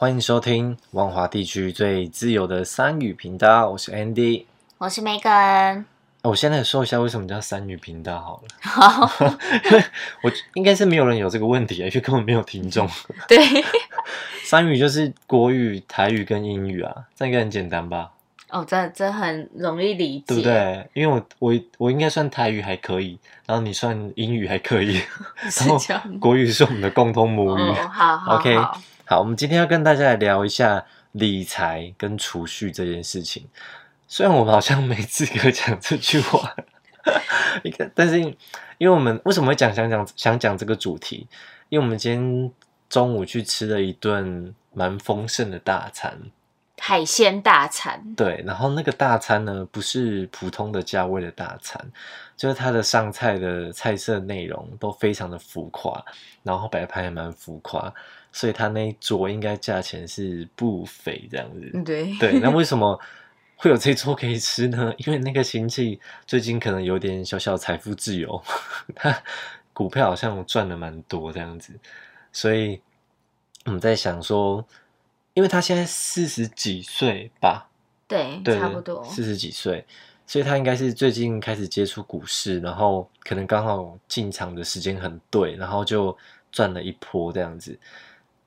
欢迎收听万华地区最自由的三语频道，我是 Andy。我是 Megan。我现在说一下为什么叫三语频道好了，好，我应该是没有人有这个问题，因为根本没有听众。对，三语就是国语、台语跟英语啊，这应该很简单吧？哦，这这很容易理解，对不？对？因为我我我应该算台语还可以，然后你算英语还可以，然后。国语是我们的共同母语。哦，好好 OK 好好，我们今天要跟大家来聊一下理财跟储蓄这件事情。虽然我们好像没资格讲这句话，一个，但是因为我们为什么会讲想讲想讲这个主题？因为我们今天中午去吃了一顿蛮丰盛的大餐，海鲜大餐，对，然后那个大餐呢，不是普通的价位的大餐，就是它的上菜的菜色内容都非常的浮夸，然后摆盘也蛮浮夸，所以它那一桌应该价钱是不菲这样子。嗯对 对，那为什么会有这桌可以吃呢？因为那个亲戚最近可能有点小小财富自由，他股票好像赚了蛮多这样子，所以我们在想说，因为他现在四十几岁吧，对，对，差不多。四十几岁，所以他应该是最近开始接触股市，然后可能刚好进场的时间很对，然后就赚了一波这样子。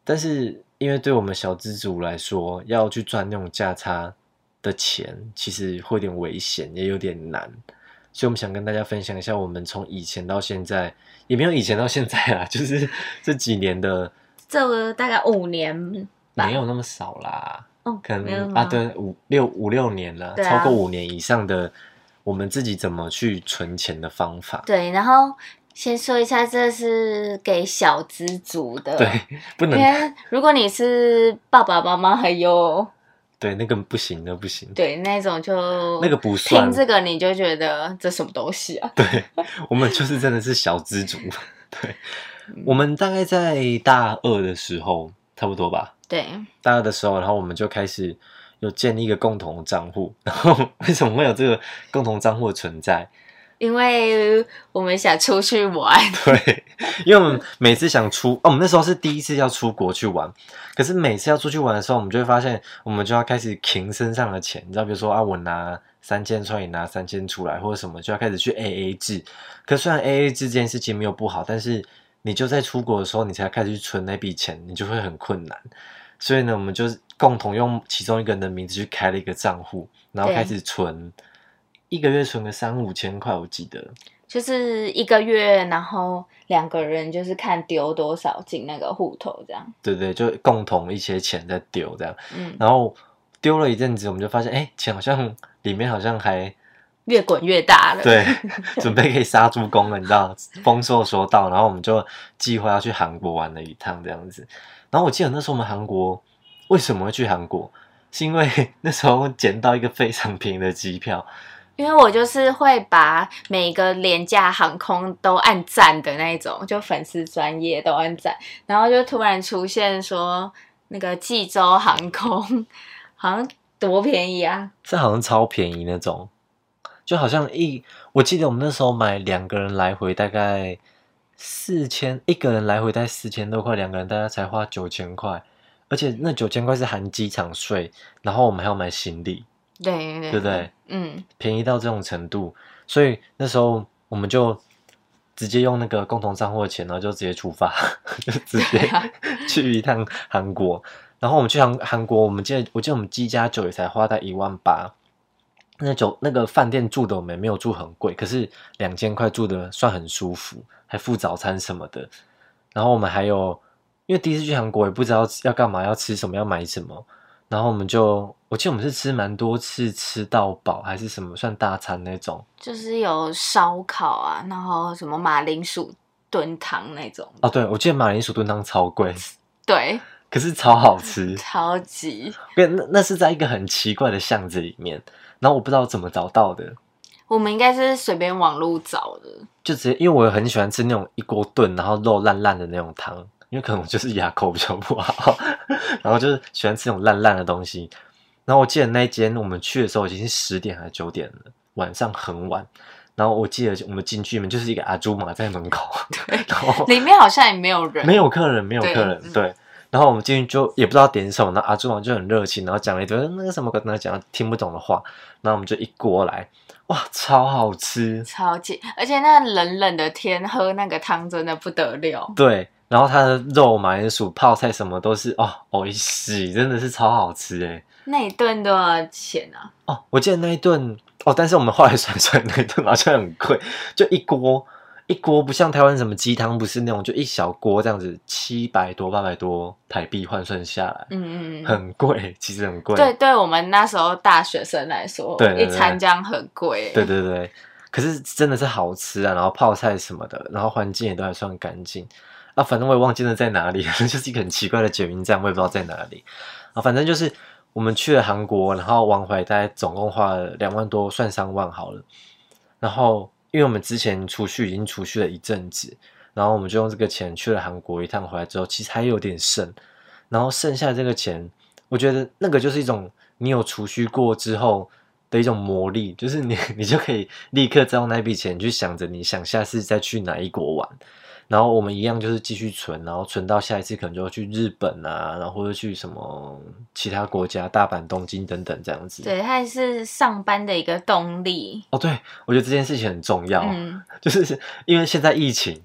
但是因为对我们小资族来说，要去赚那种价差的钱，其实会有点危险，也有点难。所以我们想跟大家分享一下，我们从以前到现在，也没有以前到现在啦，就是 这几年的这个大概五年吧，没有那么少啦。哦，可能啊，对，五六五六年了，对啊超过五年以上的，我们自己怎么去存钱的方法。对，然后先说一下，这是给小资族的，对，不能如果你是爸爸妈妈还有对那个不行，那不行。对那种就那个不算听这个你就觉得这什么东西啊？对，我们就是真的是小资族。对，我们大概在大二的时候，差不多吧。对，大二的时候，然后我们就开始有建立一个共同的账户。然后为什么会有这个共同账户的存在？因为我们想出去玩，对，因为我们每次想出，哦，我们那时候是第一次要出国去玩，可是每次要出去玩的时候，我们就会发现，我们就要开始停身上的钱，你知道，比如说啊，我拿三千出来，你拿三千出来，或者什么，就要开始去 A A 制。可虽然 A A 制这件事情没有不好，但是你就在出国的时候，你才开始去存那笔钱，你就会很困难。所以呢，我们就是共同用其中一个人的名字去开了一个账户，然后对开始存，一个月存个三五千块，我记得。就是一个月，然后两个人就是看丢多少进那个户头这样。对对，就共同一些钱在丢这样，嗯，然后丢了一阵子，我们就发现，哎，钱好像里面好像还 越滚越大了。对，准备可以杀猪工了，你知道，丰收说到，然后我们就计划要去韩国玩了一趟这样子。然后我记得那时候我们韩国为什么会去韩国，是因为那时候捡到一个非常便宜的机票，因为我就是会把每个廉价航空都按赞的那一种，就粉丝专业都按赞，然后就突然出现说那个济州航空好像多便宜啊，这好像超便宜那种，就好像一，我记得我们那时候买两个人来回大概四千，一个人来回大概四千多块，两个人大概才花九千块，而且那九千块是含机场税，然后我们还要买行李，对对对不对？嗯，便宜到这种程度，所以那时候我们就直接用那个共同账户的钱，然后就直接出发，就直接啊去一趟韩国。然后我们去韩韩国，我们记得我记得我们机加酒也才花到一万八。那酒那个饭店住的我们没有住很贵，可是两千块住的算很舒服，还附早餐什么的。然后我们还有，因为第一次去韩国也不知道要干嘛，要吃什么，要买什么。然后我们就，我记得我们是吃蛮多次，吃到饱还是什么算大餐那种。就是有烧烤啊，然后什么马铃薯炖汤那种，哦，对，我记得马铃薯炖汤超贵，对，可是超好吃。超级。那那是在一个很奇怪的巷子里面，然后我不知道怎么找到的，我们应该是随便网络找的，就直接因为我很喜欢吃那种一锅炖，然后肉烂烂的那种汤，因为可能我就是牙口比较不好，然后就是喜欢吃那种烂烂的东西。然后我记得那一间我们去的时候已经是十点还是九点了，晚上很晚。然后我记得我们进去门就是一个阿朱玛在门口，对然后里面好像也没有人，没有客人，没有客人，嗯对。然后我们进去就也不知道点什么，然后阿朱王就很热情，然后讲了一堆那个什么跟他讲听不懂的话，然后我们就一锅来，哇，超好吃，超级，而且那冷冷的天喝那个汤真的不得了。对，然后它的肉、马铃薯、泡菜什么都是哦，哦一洗，真的是超好吃哎。那一顿多少钱啊？哦，我记得那一顿哦，但是我们后来算算那一顿好像很贵，就一锅一锅，不像台湾什么鸡汤，不是那种就一小锅这样子，七百多八百多台币换算下来，嗯嗯嗯，很贵，其实很贵。对，对我们那时候大学生来说，对一餐这样很贵。对对对，可是真的是好吃啊，然后泡菜什么的，然后环境也都还算干净啊。反正我也忘记了在哪里，就是一个很奇怪的捷运站，我也不知道在哪里啊。反正就是我们去了韩国，然后往回大概总共花了两万多，算三万好了。然后因为我们之前储蓄已经储蓄了一阵子，然后我们就用这个钱去了韩国一趟，回来之后其实还有点剩，然后剩下这个钱，我觉得那个就是一种你有储蓄过之后的一种魔力，就是你 你就可以立刻再用那笔钱去想着你想下次再去哪一国玩，然后我们一样就是继续存，然后存到下一次可能就去日本啊，然后或者去什么其他国家，大阪、东京等等这样子。对，它也是上班的一个动力。哦，对，我觉得这件事情很重要，嗯，就是因为现在疫情，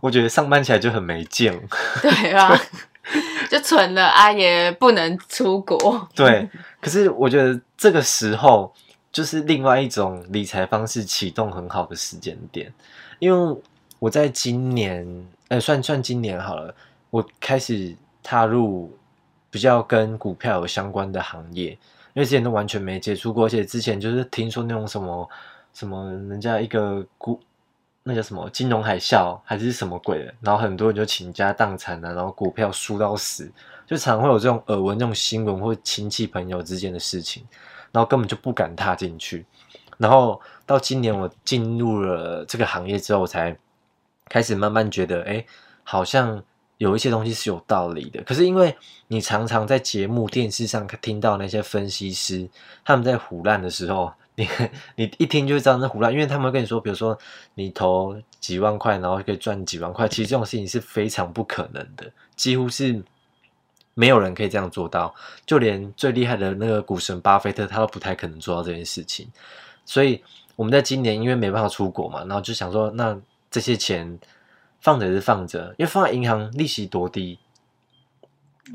我觉得上班起来就很没劲。对啊，就存了啊，也不能出国。对，可是我觉得这个时候就是另外一种理财方式启动很好的时间点，因为我在今年，呃，算算今年好了，我开始踏入比较跟股票有相关的行业，因为之前都完全没接触过，而且之前就是听说那种什么什么人家一个股。那叫什么金融海啸还是什么鬼的，然后很多人就倾家荡产啊，然后股票输到死，就常会有这种耳闻这种新闻或亲戚朋友之间的事情，然后根本就不敢踏进去。然后到今年我进入了这个行业之后，我才开始慢慢觉得，哎，好像有一些东西是有道理的。可是因为你常常在节目、电视上听到那些分析师他们在胡乱的时候。你你一听就知道那胡乱，因为他们会跟你说，比如说你投几万块，然后可以赚几万块，其实这种事情是非常不可能的，几乎是没有人可以这样做到，就连最厉害的那个股神巴菲特，他都不太可能做到这件事情。所以我们在今年因为没办法出国嘛，然后就想说，那这些钱放着是放着，因为放在银行利息多低，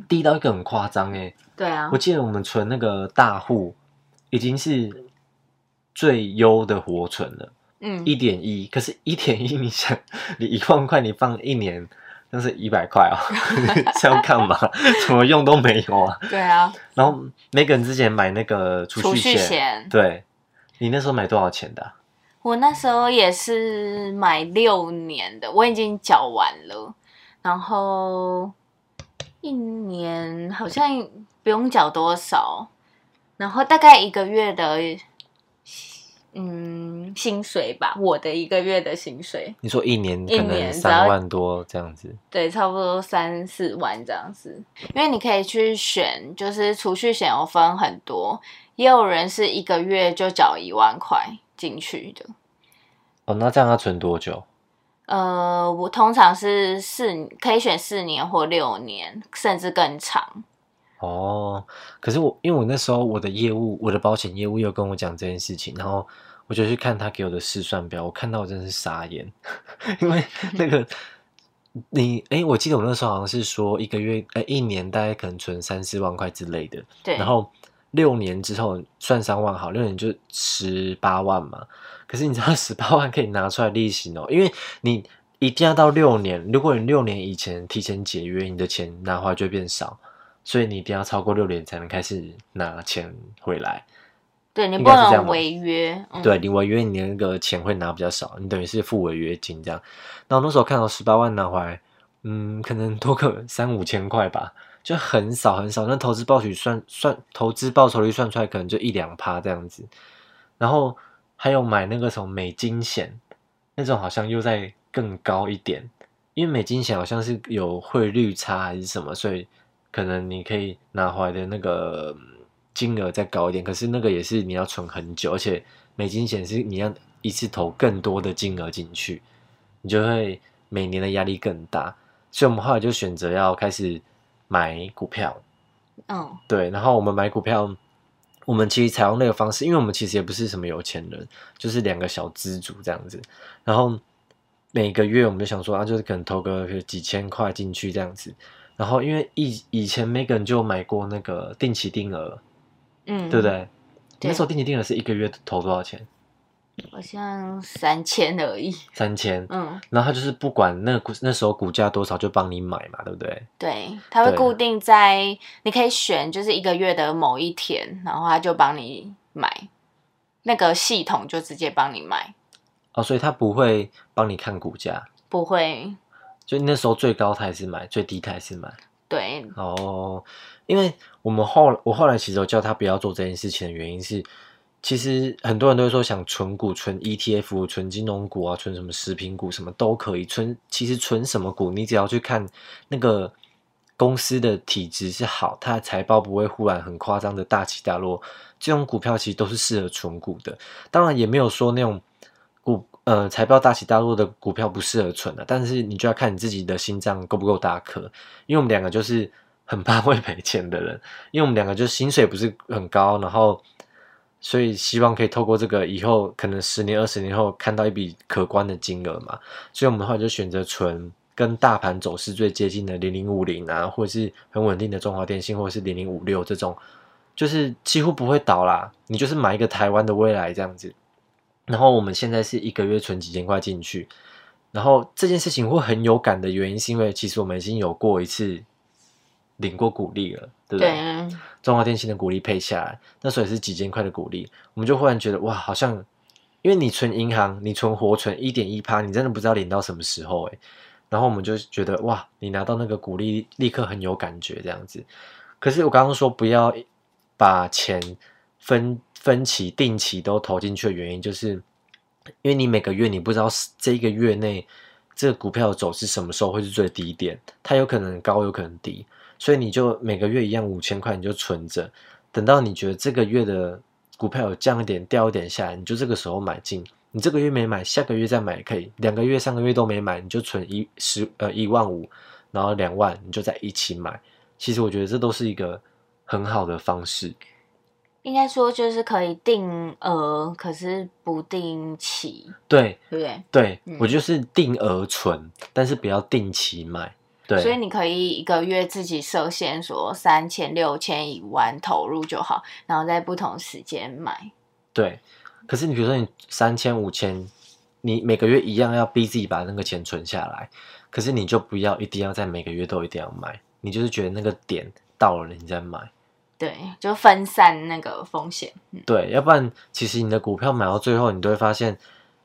低到一个很夸张哎。对啊我，记得我们存那个大户已经是最优的活存了，嗯，一点一。可是，一点一，你想，你一万块，你放一年，那是一百块哦，这样干嘛？什么用都没有啊。对啊，然后，每个人之前买那个储储蓄蓄险，险，对你那时候买多少钱的啊、我那时候也是买六年的，我已经缴完了，然后一年好像不用缴多少，然后大概一个月的，嗯，薪水吧，我的一个月的薪水，你说一年一可能年只要三万多这样子，对，差不多三四万这样子。因为你可以去选，就是储蓄险有分很多，也有人是一个月就缴一万块进去的。哦，那这样要存多久？呃，我通常是四，可以选四年或六年，甚至更长。哦，可是我因为我那时候我的业务，我的保险业务又跟我讲这件事情，然后我就去看他给我的试算表，我看到我真的是傻眼，因为那个你哎，我记得我那时候好像是说一个月呃一年大概可能存三四万块之类的，对，然后六年之后算三万好，六年就十八万嘛。可是你知道十八万可以拿出来利息哦，因为你一定要到六年，如果你六年以前提前解约，你的钱拿回来就会变少，所以你一定要超过六年才能开始拿钱回来。对你不能违约。嗯、对，你违约你的那个钱会拿比较少，你等于是付违约金这样。然后那时候看到十八万拿回来，嗯，可能多个三五千块吧，就很少很少。那投资报酬算算投资报酬率算出来，可能就一两趴这样子。然后还有买那个什么美金险，那种好像又在更高一点，因为美金险好像是有汇率差还是什么，所以可能你可以拿回来的那个金额再高一点。可是那个也是你要存很久，而且美金险是你要一次投更多的金额进去，你就会每年的压力更大。所以我们后来就选择要开始买股票。嗯对，然后我们买股票，我们其实采用那个方式，因为我们其实也不是什么有钱人，就是两个小资主这样子。然后每个月我们就想说啊，就是可能投个几千块进去这样子。然后因为以以前 Megan 就买过那个定期定额，嗯，对不？对？对那时候定期定额是一个月投多少钱？好像三千而已。三千。嗯，然后他就是不管那股那时候股价多少就帮你买嘛，对不对？对，他会固定在，你可以选就是一个月的某一天，然后他就帮你买，那个系统就直接帮你买，哦，所以他不会帮你看股价，不会。就那时候最高他也是买，最低他也是买。对，哦，因为我们后我后来其实我叫他不要做这件事情的原因是，其实很多人都会说想存股、存 ETF、存金融股啊、存什么食品股什么都可以存。其实存什么股，你只要去看那个公司的体质是好，它的财报不会忽然很夸张的大起大落，这种股票其实都是适合存股的。当然也没有说那种股呃财报大起大落的股票不适合存的、但是你就要看你自己的心脏够不够大颗。因为我们两个就是很怕 会赔钱的人，因为我们两个就薪水不是很高，然后所以希望可以透过这个以后可能十年二十年后看到一笔可观的金额嘛，所以我们后来就选择存跟大盘走势最接近的零零五零啊，或者是很稳定的中华电信，或者是零零五六这种，就是几乎不会倒啦，你就是买一个台湾的未来这样子。然后我们现在是一个月存几千块进去，然后这件事情会很有感的原因，是因为其实我们已经有过一次领过股利了，对不对？对，中华电信的股利配下来，那时候也是几千块的股利，我们就忽然觉得哇，好像因为你存银行，你存活存一点一趴，你真的不知道领到什么时候诶、然后我们就觉得哇，你拿到那个股利立刻很有感觉这样子。可是我刚刚说不要把钱分分期、定期都投进去的原因，就是因为你每个月你不知道是这一个月内这个股票的走势什么时候会是最低点，它有可能高，有可能低，所以你就每个月一样五千块你就存着，等到你觉得这个月的股票有降一点、掉一点下来，你就这个时候买进。你这个月没买，下个月再买也可以。两个月、三个月都没买，你就存一十呃一万五，然后两万你就再一起买。其实我觉得这都是一个很好的方式。应该说就是可以定额，可是不定期，对对不对？对，嗯我就是定额存，但是不要定期买。对，所以你可以一个月自己设限，说三千、六千、一万投入就好，然后在不同时间买。对，可是你比如说你三千五千，你每个月一样要逼自己把那个钱存下来，可是你就不要一定要在每个月都一定要买，你就是觉得那个点到了你再买，对，就分散那个风险。嗯对，要不然其实你的股票买到最后，你都会发现，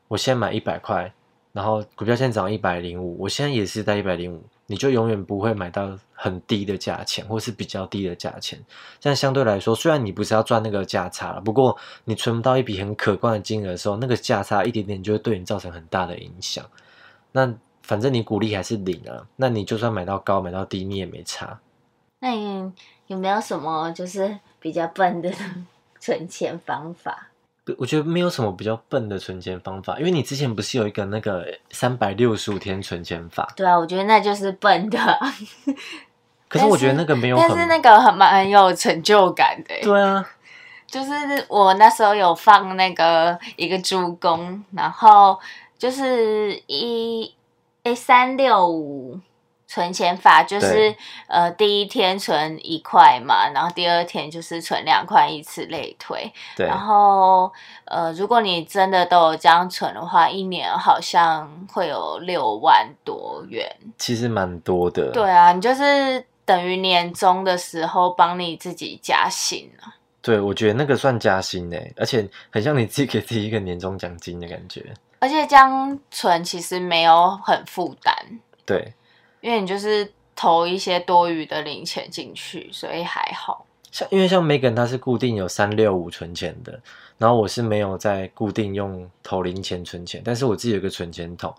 我现在买一百块，然后股票现在涨一百零五，我现在也是在一百零五，你就永远不会买到很低的价钱，或是比较低的价钱。这样相对来说，虽然你不是要赚那个价差了，不过你存不到一笔很可观的金额的时候，那个价差一点点就会对你造成很大的影响。那反正你股利还是零啊，那你就算买到高买到低，你也没差。那你有没有什么就是比较笨的存钱方法？我觉得没有什么比较笨的存钱方法，因为你之前不是有一个那个三百六十五天存钱法，对啊，我觉得那就是笨的，可是我觉得那个没有很，但是那个很蛮有成就感的。对啊，就是我那时候有放那个一个助攻，然后就是一诶三六五存钱法，就是呃第一天存一块嘛，然后第二天就是存两块，以此类推。对然后呃，如果你真的都有这样存的话，一年好像会有六万多元。其实蛮多的。对啊，你就是等于年终的时候帮你自己加薪啊。对，我觉得那个算加薪呢，而且很像你自己给自己一个年终奖金的感觉。而且这样存其实没有很负担，对，因为你就是投一些多余的零钱进去，所以还好。像因为像 Megan 她是固定有三六五存钱的，然后我是没有在固定用投零钱存钱，但是我自己有个存钱筒，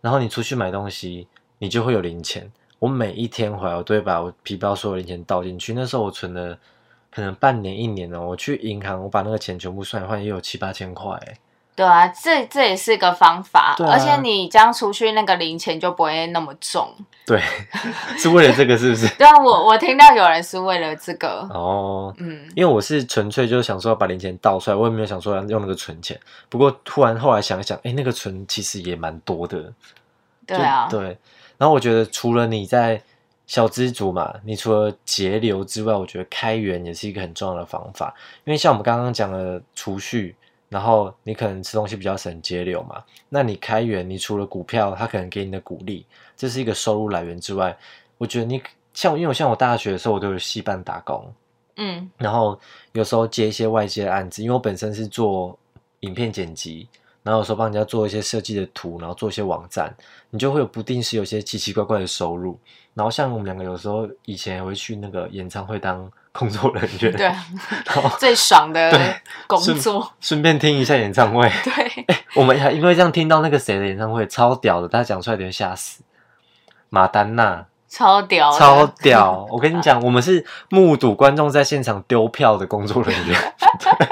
然后你出去买东西，你就会有零钱。我每一天回来，我都会把我皮包所有零钱倒进去。那时候我存了可能半年一年哦，我去银行，我把那个钱全部算一换，也有七八千块。对啊，这这也是个方法，对啊而且你这样出去，那个零钱就不会那么重。对，是为了这个是不是？对啊，我我听到有人是为了这个，哦，嗯，因为我是纯粹就是想说要把零钱倒出来，我也没有想说要用那个存钱。不过突然后来想一想，哎，那个存其实也蛮多的。就对啊，对。然后我觉得除了你在小资族嘛，你除了节流之外，我觉得开源也是一个很重要的方法。因为像我们刚刚讲的储蓄，然后你可能吃东西比较省节流嘛，那你开源，你除了股票，它可能给你的鼓励，这是一个收入来源之外，我觉得你像因为我像我大学的时候，我都有戏班打工，嗯然后有时候接一些外界的案子，因为我本身是做影片剪辑，然后有时候帮人家做一些设计的图，然后做一些网站，你就会有不定时有些奇奇怪怪的收入。然后像我们两个有时候以前也会去那个演唱会当工作人员，对，啊然后最爽的对工作，顺便听一下演唱会。对，我们还因为这样听到那个谁的演唱会超屌的，大家讲出来有点吓死。马丹娜。超屌，超屌！我跟你讲，我们是目睹观众在现场丢票的工作人员，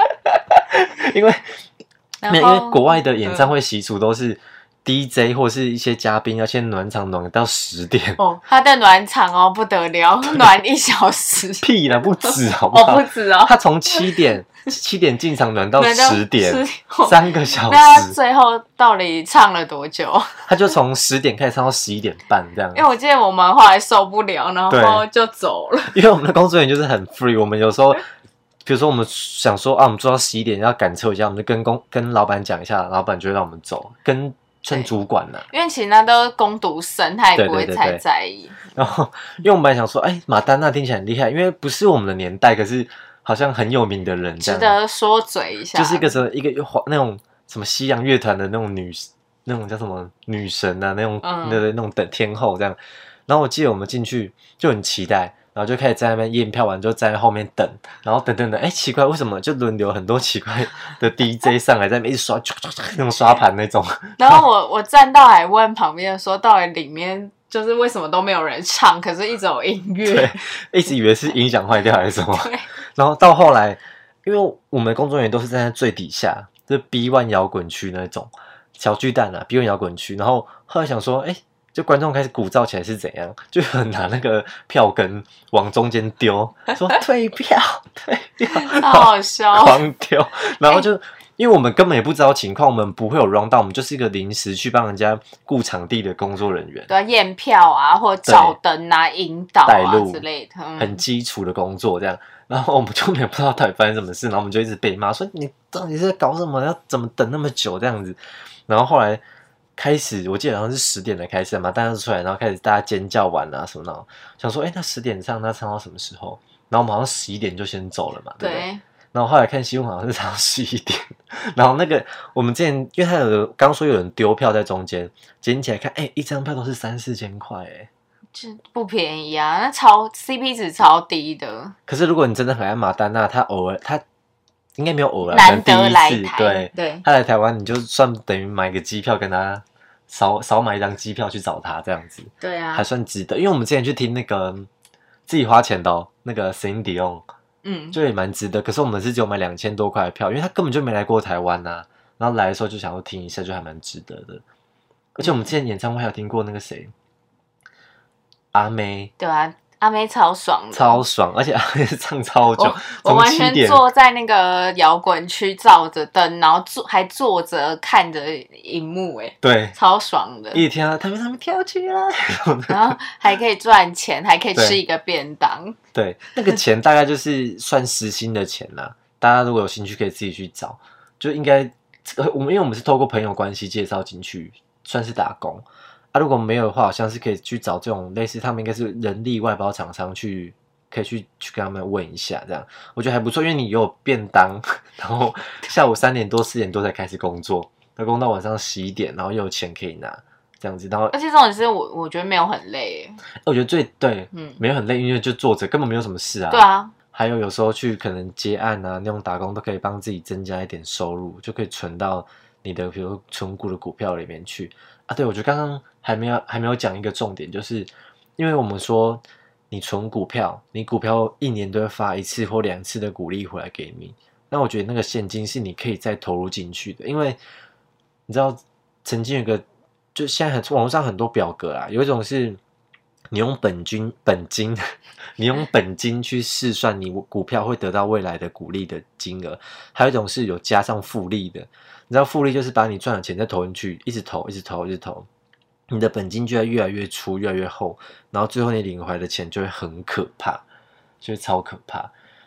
因为因为后国外的演唱会习俗都是 DJ 或是一些嘉宾要先暖场暖到十点，哦，他的暖场哦不得了，暖一小时，屁啦，不止好不哦好？不止哦，他从七点 七点进场暖到十点，10哦三个小时那他，最后到底唱了多久？他就从十点开始唱到十一点半这样因。为我记得我们后来受不了，然后就走了。因为我们的工作人员就是很 free，我们有时候，比如说我们想说啊，我们做到十一点要赶车一下，我们就跟工跟老板讲一下，老板就会让我们走，跟趁主管呢、因为其实那都是攻读生，他也不会太在意。然后，因为我们本来想说，哎，马丹娜听起来很厉害，因为不是我们的年代，可是好像很有名的人，这值，得说嘴一下。就是一个什么一个那种什么西洋乐团的那种女那种叫什么女神啊，那种嗯那那种等天后这样。然后我记得我们进去就很期待，然后就开始在那边验票完就站在后面等，然后等等等，哎，奇怪，为什么就轮流很多奇怪的 DJ 上来，在那边一直刷，那种刷盘那种。然后我我站到还问旁边的说，到底里面就是为什么都没有人唱，可是一直有音乐对。，一直以为是音响坏掉还是什么。然后到后来，因为我们工作人员都是站在最底下，就是 B one 摇滚区那种小巨蛋啊，B one 摇滚区。然后后来想说，哎，就观众开始鼓噪起来是怎样？就拿那个票根往中间丢，说退票，退票，好好笑。狂丢。然后就。因为我们根本也不知道情况，我们不会有 round down，我们就是一个临时去帮人家顾场地的工作人员。对，验票啊，或照灯啊、引导啊之类的。嗯很基础的工作这样，然后我们就也不知道到底发生什么事，然后我们就一直被骂说你到底是在搞什么？要怎么等那么久这样子？然后后来开始，我记得好像是十点的开始嘛，大家都出来，然后开始大家尖叫完啊什么的，想说哎，那十点唱，那唱到什么时候？然后我们好像十一点就先走了嘛，对不对？对，然后后来看新闻好像是唱到十一点，然后那个我们之前因为他有刚说有人丢票在中间，捡起来看，哎，一张票都是三四千块，哎。这不便宜啊，那超 CP 值超低的，可是如果你真的很爱马丹娜，他偶尔他应该没有偶然，难得可能第一次来台。对，对他来台湾，你就算等于买个机票跟他少少买一张机票去找他这样子，对啊还，算值得。因为我们之前去听那个自己花钱的、哦、那个 Cindy On，嗯，就也蛮值得。可是我们是只有买两千多块的票，因为他根本就没来过台湾呐、然后来的时候就想要听一下，就还蛮值得的。而且我们之前演唱会还有听过那个谁，阿妹。对啊，阿妹超爽的，超爽，而且阿妹唱超久我，我完全坐在那个摇滚区照着灯，然后坐还坐着看着荧幕，哎，对，超爽的。一天啊，他们他们跳起来，然后还可以赚钱，还可以吃一个便当。对，那个钱大概就是算时薪的钱啦。大家如果有兴趣，可以自己去找，就应该这个我们因为我们是透过朋友关系介绍进去，算是打工啊。如果没有的话，好像是可以去找这种类似他们应该是人力外包厂商去，可以去去跟他们问一下，这样我觉得还不错，因为你有便当，然后下午三点多四点多才开始工作，那工到晚上十一点，然后又有钱可以拿。这样子，然后而且重点是我我觉得没有很累，我觉得最对，嗯，没有很累，因为就坐着，根本没有什么事啊。对啊，还有有时候去可能接案啊，那种打工都可以帮自己增加一点收入，就可以存到你的比如存股的股票里面去啊。对，我觉得刚刚还没有还没有讲一个重点，就是因为我们说你存股票，你股票一年都会发一次或两次的股利回来给你，那我觉得那个现金是你可以再投入进去的，因为你知道曾经有个，就现在很网络上很多表格啊，有一种是你用本金本金，你用本金去试算你股票会得到未来的股利的金额，还有一种是有加上复利的。你知道复利就是把你赚的钱再投进去，一直投，一直投，一直投，你的本金就会越来越粗，越来越厚，然后最后你领回来的钱就会很可怕，就会超可怕。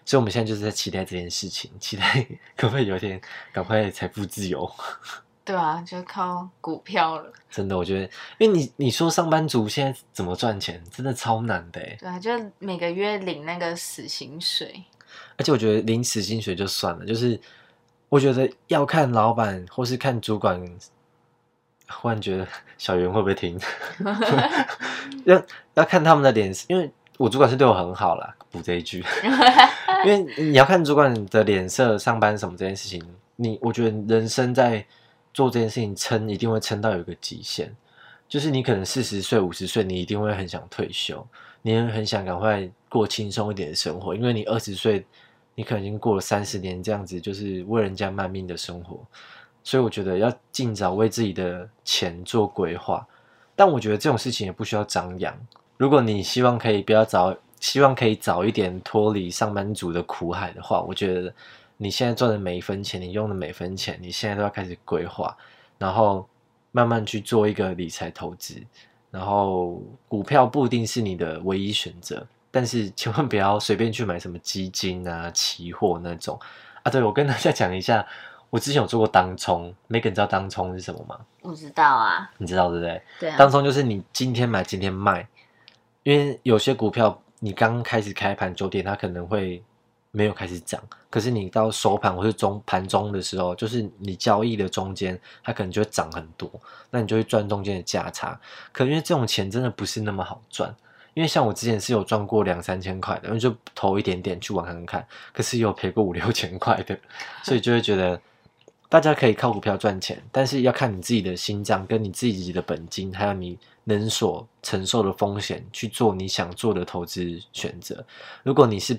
所以我们现在就是在期待这件事情，期待 可不可以有一天赶快财富自由。对啊，就靠股票了。真的，我觉得，因为你你说上班族现在怎么赚钱，真的超难的哎。对啊，就每个月领那个死薪水。而且我觉得领死薪水就算了，就是我觉得要看老板或是看主管。忽然觉得小袁会不会听？要要看他们的脸色，因为我主管是对我很好啦。补这一句，因为你要看主管的脸色，上班什么这件事情，你我觉得人生在做这件事情撑，一定会撑到有一个极限，就是你可能四十岁、五十岁，你一定会很想退休，你也很想赶快过轻松一点的生活，因为你二十岁，你可能已经过了三十年这样子，就是为人家卖命的生活，所以我觉得要尽早为自己的钱做规划，但我觉得这种事情也不需要张扬，如果你希望可以不要早。希望可以早一点脱离上班族的苦海的话，我觉得你现在赚的每一分钱，你用的每分钱，你现在都要开始规划，然后慢慢去做一个理财投资。然后股票不一定是你的唯一选择，但是千万不要随便去买什么基金啊、期货那种啊。对，我跟大家讲一下，我之前有做过当冲，Megan 知道当冲是什么吗？我知道啊，你知道对不对？对啊，当冲就是你今天买今天卖，因为有些股票。你刚开始开盘九点，它可能会没有开始涨，可是你到收盘或是中盘中的时候，就是你交易的中间，它可能就会涨很多，那你就会赚中间的价差。可因为这种钱真的不是那么好赚，因为像我之前是有赚过两三千块的，因为就投一点点去玩看看，可是有赔过五六千块的，所以就会觉得大家可以靠股票赚钱，但是要看你自己的心脏跟你自己的本金，还有你。能所承受的风险去做你想做的投资选择。如果你是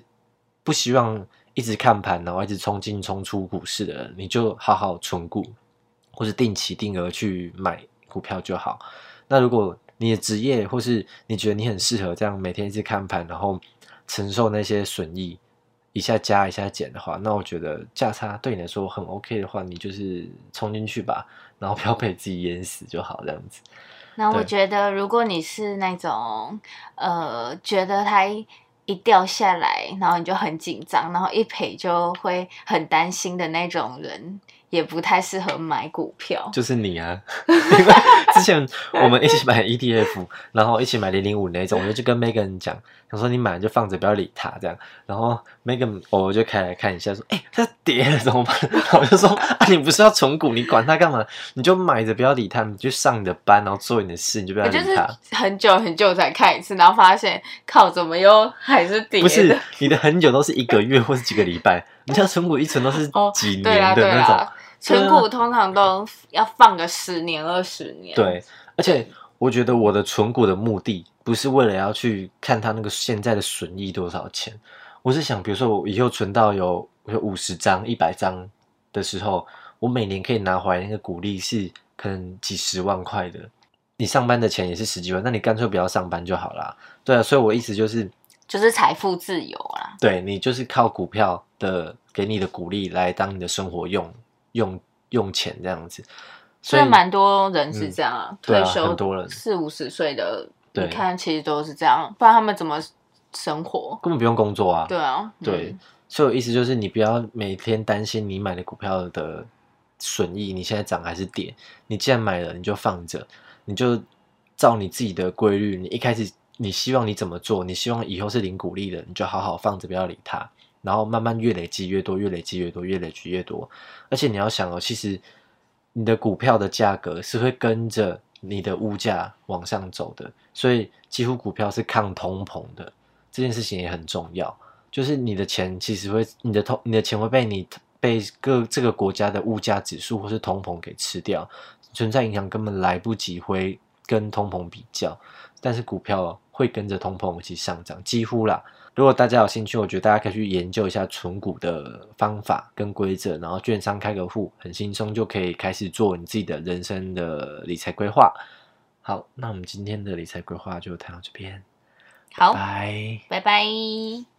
不希望一直看盘，然后一直冲进冲出股市的人，你就好好存股，或者定期定额去买股票就好。那如果你的职业或是你觉得你很适合这样每天一直看盘，然后承受那些损益，一下加一下减的话，那我觉得价差对你来说很 OK 的话，你就是冲进去吧，然后不要被自己淹死就好，这样子。那我觉得，如果你是那种，呃，觉得它一掉下来，然后你就很紧张，然后一赔就会很担心的那种人。也不太适合买股票，就是你啊！之前我们一起买 ETF，然后一起买零零五那种，我就跟 Megan 讲，想说你买了就放着，不要理它这样。然后 Megan 我就开来看一下，说：“哎，它跌了怎么办？”我就说：“啊，你不是要存股，你管它干嘛？你就买着，不要理它，你就上你的班，然后做你的事，你就不要理它。”很久很久才看一次，然后发现靠，怎么又还是跌？不是你的很久都是一个月或是几个礼拜，你像存股一存都是几年的那种。存股通常都要放个十年二十年。对，而且我觉得我的存股的目的不是为了要去看它那个现在的损益多少钱，我是想，比如说我以后存到有有五十张、一百张的时候，我每年可以拿回来那个股利是可能几十万块的。你上班的钱也是十几万，那你干脆不要上班就好啦。对啊，所以我意思就是，就是财富自由啦。对你就是靠股票的给你的鼓励来当你的生活用。用用钱这样子，所以蛮多人是这样啊。退休很多人四五十岁的，你看其实都是这样，不然他们怎么生活？根本不用工作啊。对啊，对，所以意思就是你不要每天担心你买的股票的损益，你现在涨还是跌？你既然买了，你就放着，你就照你自己的规律。你一开始你希望你怎么做？你希望以后是零股利的，你就好好放着，不要理它。然后慢慢越累积越多，越累积越多，越累积越多。而且你要想哦，其实你的股票的价格是会跟着你的物价往上走的，所以几乎股票是抗通膨的。这件事情也很重要，就是你的钱其实会，你的通，你的钱会被你被各这个国家的物价指数或是通膨给吃掉，存在银行根本来不及会跟通膨比较，但是股票会跟着通膨一起上涨，几乎啦。如果大家有兴趣，我觉得大家可以去研究一下存股的方法跟规则，然后券商开个户，很轻松就可以开始做你自己的人生的理财规划。好，那我们今天的理财规划就谈到这边，好，拜。拜拜。